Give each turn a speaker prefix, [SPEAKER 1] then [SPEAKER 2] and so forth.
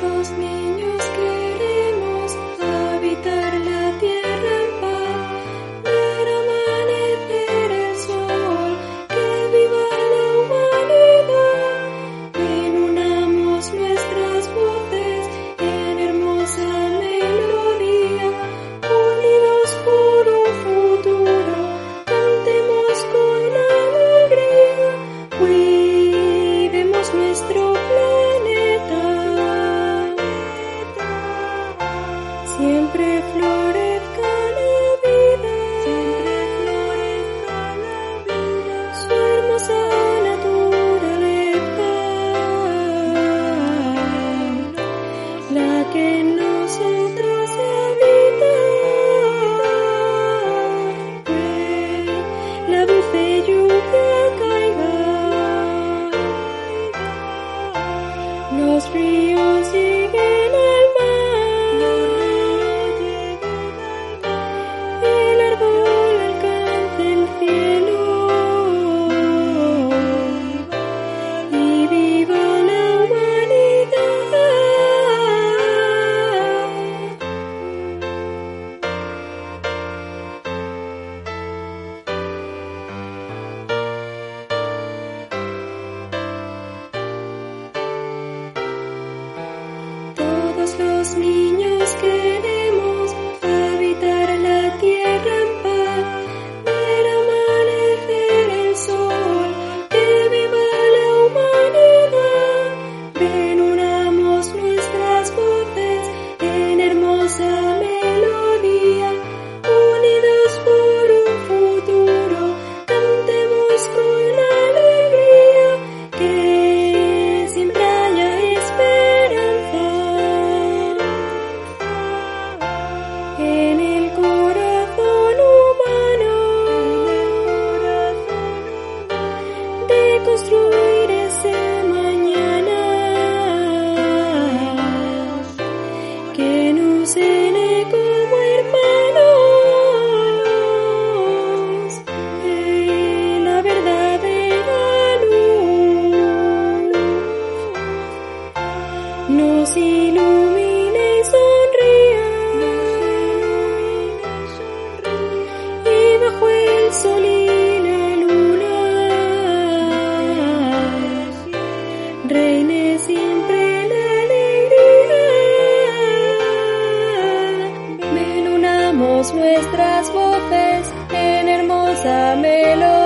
[SPEAKER 1] expose me Nos ríos reconstruir ese mañana. Que no se Pásamelo.